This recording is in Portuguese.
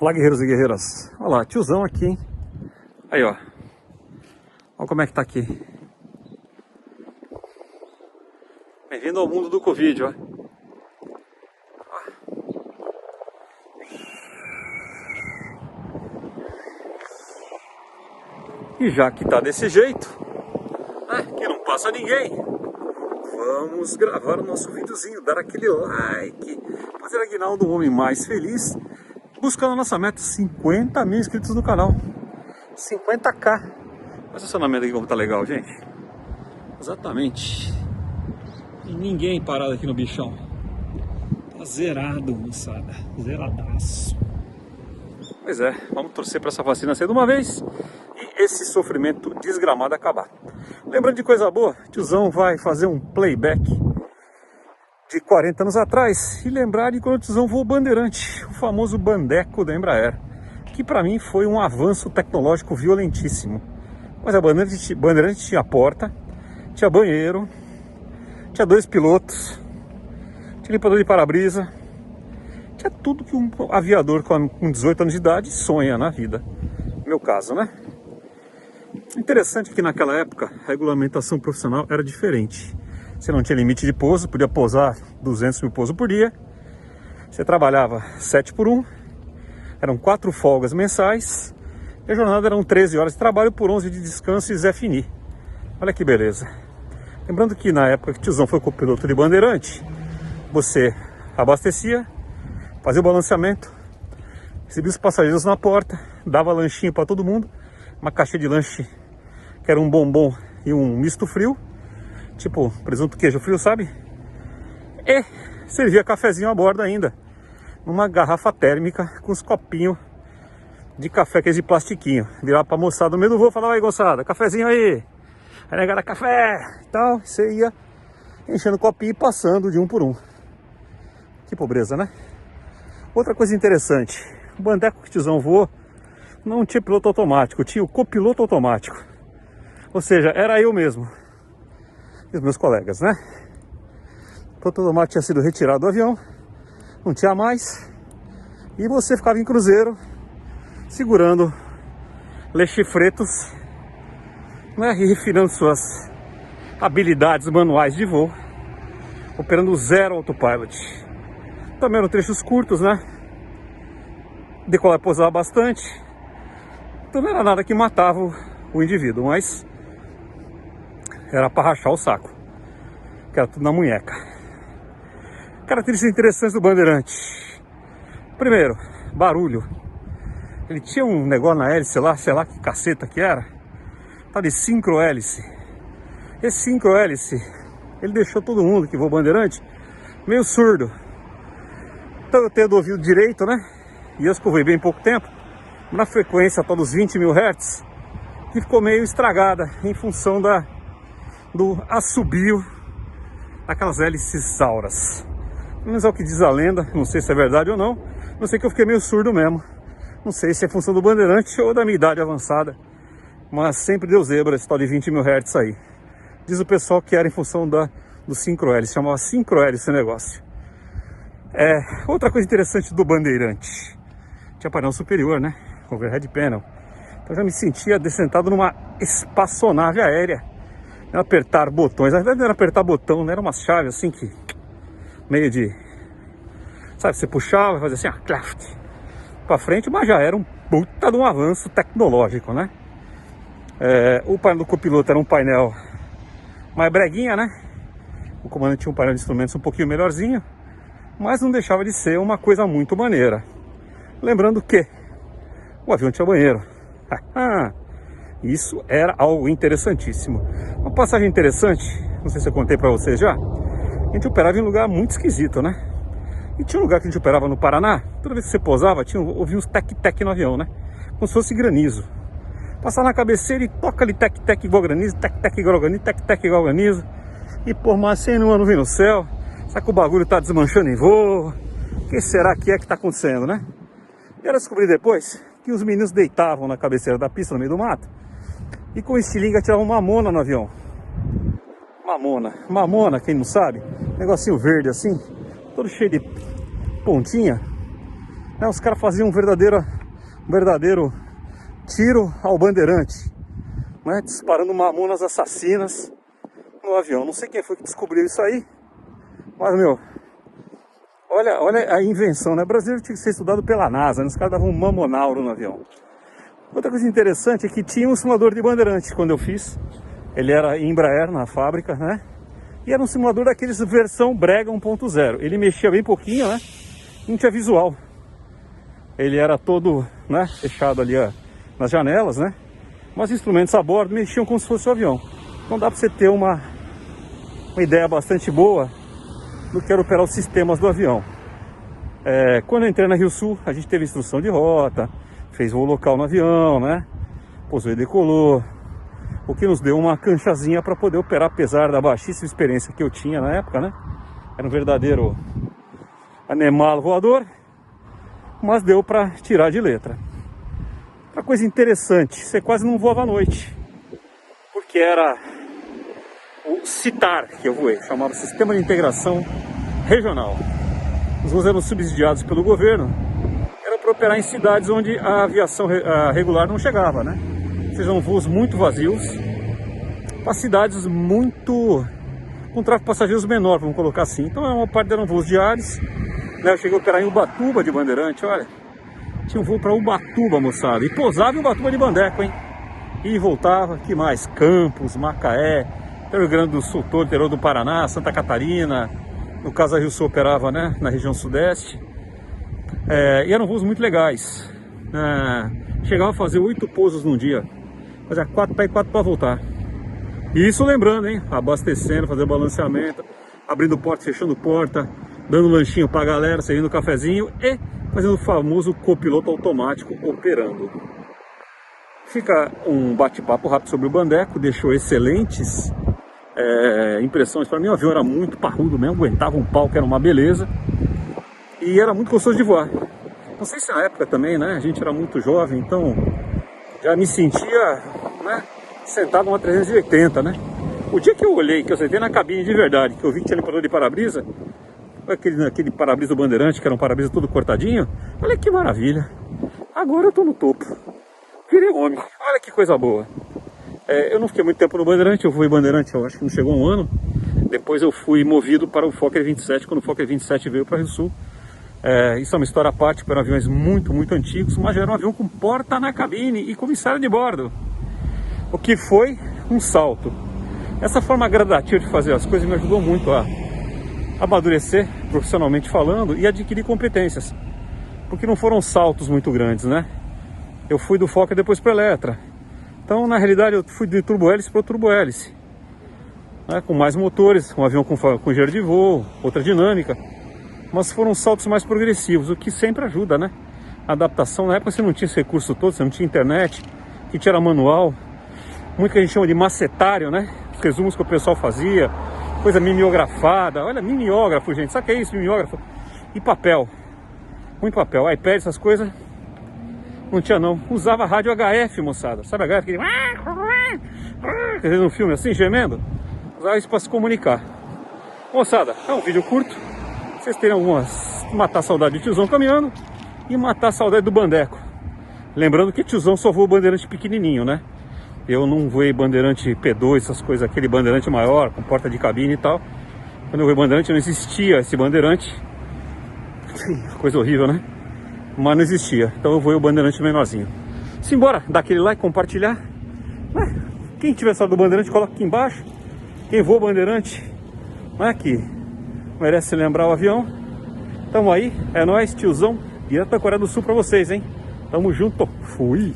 Olá, guerreiros e guerreiras. Olha lá, tiozão aqui, hein? Aí, ó. Olha como é que tá aqui. Bem-vindo ao mundo do Covid, ó. E já que tá desse jeito, né, que não passa ninguém, vamos gravar o nosso videozinho, dar aquele like, fazer Aguinaldo um homem mais feliz, buscando a nossa meta 50 mil inscritos no canal. 50k. Olha o estacionamento aqui como tá legal, gente. Exatamente. E ninguém parado aqui no bichão. Tá zerado, moçada. Zeradaço. Pois é, vamos torcer para essa vacina ser de uma vez e esse sofrimento desgramado acabar. Lembrando de coisa boa, tiozão vai fazer um playback de 40 anos atrás e lembrar de quando o tiozão voou Bandeirante, o famoso Bandeco da Embraer, que para mim foi um avanço tecnológico violentíssimo. Mas a Bandeirante, Bandeirante tinha porta, tinha banheiro, tinha dois pilotos, tinha limpador de para-brisa, tinha tudo que um aviador com 18 anos de idade sonha na vida. No meu caso, né? Interessante que naquela época a regulamentação profissional era diferente. Você não tinha limite de pouso, podia pousar 200 mil pousos por dia. Você trabalhava 7 por 1, eram 4 folgas mensais. E a jornada eram 13 horas de trabalho por 11 de descanso e Zé Fini. Olha que beleza. Lembrando que na época que tiozão foi copiloto de bandeirante, você abastecia, fazia o balanceamento, recebia os passageiros na porta, dava lanchinho para todo mundo, uma caixa de lanche que era um bombom e um misto frio, tipo presunto queijo frio, sabe? E servia cafezinho a bordo ainda, numa garrafa térmica com os copinhos de café, aqueles de plastiquinho. Virava pra moçada no meio do voo, falava aí, moçada, cafezinho aí. Aí negara café e tal, você ia enchendo o copinho e passando de um por um. Que pobreza, né? Outra coisa interessante, o bandeco que o tiozão voou não tinha piloto automático, tinha o copiloto automático. Ou seja, era eu mesmo e os meus colegas, né? O piloto automático tinha sido retirado do avião, não tinha mais, e você ficava em cruzeiro segurando lechifretos né? e refinando suas habilidades manuais de voo, operando zero autopilot. Também eram trechos curtos, né? Decolar e pousar bastante. Então não era nada que matava o, o indivíduo, mas era para rachar o saco. Que era tudo na munheca. Características interessantes do Bandeirante. Primeiro, barulho. Ele tinha um negócio na hélice lá, sei lá que caceta que era. Tá de sincro hélice. Esse sincro hélice, ele deixou todo mundo que voa Bandeirante meio surdo. Então eu tenho do ouvido direito, né? E eu escovei bem pouco tempo, na frequência tal dos 20 mil hertz, que ficou meio estragada em função da, do assobio daquelas hélices. Pelo menos é o que diz a lenda, não sei se é verdade ou não, não sei que eu fiquei meio surdo mesmo. Não sei se é função do bandeirante ou da minha idade avançada, mas sempre deu zebra esse tal de 20 mil hertz aí. Diz o pessoal que era em função da, do sincrohélice, chamava sincrohélice esse negócio. É, outra coisa interessante do Bandeirante, tinha painel superior, né? Overhead panel. Então já me sentia descentado numa espaçonave aérea. Não apertar botões, na verdade não era apertar botão, né? Era umas chaves assim que... Meio de... Sabe, você puxava e fazia assim, ah, claft, pra frente, mas já era um puta de um avanço tecnológico, né? É, o painel do copiloto era um painel mais breguinha, né? O comandante tinha um painel de instrumentos um pouquinho melhorzinho mas não deixava de ser uma coisa muito maneira. Lembrando que o avião tinha banheiro. Isso era algo interessantíssimo. Uma passagem interessante, não sei se eu contei para vocês já, a gente operava em um lugar muito esquisito, né? E tinha um lugar que a gente operava no Paraná, toda vez que você pousava, tinha, ouvia uns tec-tec no avião, né? Como se fosse granizo. Passar na cabeceira e toca ali tec-tec igual granizo, tec-tec igual granizo, tec-tec igual granizo. E por mais sem numa nuvem no céu, Será que o bagulho tá desmanchando em voo? O que será que é que tá acontecendo, né? E eu descobri depois que os meninos deitavam na cabeceira da pista no meio do mato e com estilinga tiravam mamona no avião. Mamona. Mamona, quem não sabe, negocinho verde assim, todo cheio de pontinha. Né, os caras faziam um verdadeiro, um verdadeiro tiro ao bandeirante. Né, disparando mamonas assassinas no avião. Não sei quem foi que descobriu isso aí. Mas, meu, olha, olha a invenção, né? O tinha que ser estudado pela NASA, né? Os caras davam um mamonauro no avião. Outra coisa interessante é que tinha um simulador de bandeirante quando eu fiz. Ele era em Embraer, na fábrica, né? E era um simulador daqueles versão Brega 1.0. Ele mexia bem pouquinho, né? Não tinha visual. Ele era todo, né? Fechado ali ó, nas janelas, né? Mas instrumentos a bordo mexiam como se fosse um avião. Então dá para você ter uma, uma ideia bastante boa do que era operar os sistemas do avião. É, quando eu entrei na Rio Sul, a gente teve instrução de rota, fez voo local no avião, né? Pousou e decolou, o que nos deu uma canchazinha para poder operar, apesar da baixíssima experiência que eu tinha na época, né? Era um verdadeiro anemalo voador, mas deu para tirar de letra. Uma coisa interessante, você quase não voava à noite, porque era o CITAR que eu voei, chamava Sistema de Integração Regional. Os voos eram subsidiados pelo governo, para operar em cidades onde a aviação regular não chegava, né? sejam voos muito vazios, para cidades muito com tráfego passageiros menor, vamos colocar assim. Então é uma parte eram voos diários. Né? Eu cheguei a operar em Ubatuba de Bandeirante, olha. Tinha um voo para Ubatuba, moçada. E pousava em Ubatuba de Bandeco, hein? E voltava, que mais? Campos, Macaé, Rio Grande do Sul, todo, do Paraná, Santa Catarina. No caso a Rio Sul operava, né? Na região sudeste. É, e eram voos muito legais. É, chegava a fazer oito pousos num dia fazia quatro para ir, quatro para voltar. E isso lembrando, hein? Abastecendo, fazendo balanceamento, abrindo porta, fechando porta, dando lanchinho para a galera, servindo cafezinho e fazendo o famoso copiloto automático operando. Fica um bate-papo rápido sobre o Bandeco, deixou excelentes é, impressões para mim. O avião era muito parrudo mesmo, aguentava um pau que era uma beleza e era muito gostoso de voar. Não sei se na época também, né? A gente era muito jovem, então já me sentia né, sentado numa 380, né? O dia que eu olhei, que eu sentei na cabine de verdade, que eu vi que tinha limpador de para-brisa, aquele, aquele para-brisa bandeirante, que era um para-brisa todo cortadinho, olha que maravilha. Agora eu tô no topo. Virei homem, olha que coisa boa. É, eu não fiquei muito tempo no Bandeirante, eu fui Bandeirante, eu acho que não chegou um ano. Depois eu fui movido para o Fokker 27, quando o Fokker 27 veio para o Rio Sul. É, isso é uma história à parte, eram aviões muito, muito antigos, mas já era um avião com porta na cabine e comissário de bordo. O que foi um salto. Essa forma gradativa de fazer as coisas me ajudou muito a amadurecer, profissionalmente falando, e adquirir competências. Porque não foram saltos muito grandes, né? Eu fui do Fokker depois para Eletra. Então, na realidade, eu fui de turbo-hélice para turbo-hélice. Né? Com mais motores, um avião com, com giro de voo, outra dinâmica mas foram saltos mais progressivos, o que sempre ajuda, né? A adaptação, na época você não tinha esse recurso todo, você não tinha internet, que tinha manual, muito que a gente chama de macetário, né? Os resumos que o pessoal fazia, coisa mimeografada, olha, mimeógrafo, gente, sabe o que é isso, mimeógrafo? E papel, muito papel, iPad, essas coisas, não tinha não, usava rádio HF, moçada, sabe HF? Aquele... Quer dizer, no filme assim, gemendo, usava isso para se comunicar. Moçada, é um vídeo curto, vocês terem algumas. Matar a saudade de tiozão caminhando e matar a saudade do bandeco. Lembrando que tiozão só voa bandeirante pequenininho, né? Eu não voei bandeirante P2, essas coisas, aquele bandeirante maior, com porta de cabine e tal. Quando eu voei bandeirante não existia esse bandeirante. Coisa horrível, né? Mas não existia. Então eu voei o bandeirante menorzinho. Simbora, dá aquele like, compartilhar. Quem tiver só do bandeirante, coloca aqui embaixo. Quem voa bandeirante, não é aqui merece lembrar o avião. Tamo aí, é nóis, tiozão, direto da Coreia do Sul pra vocês, hein? Tamo junto, fui!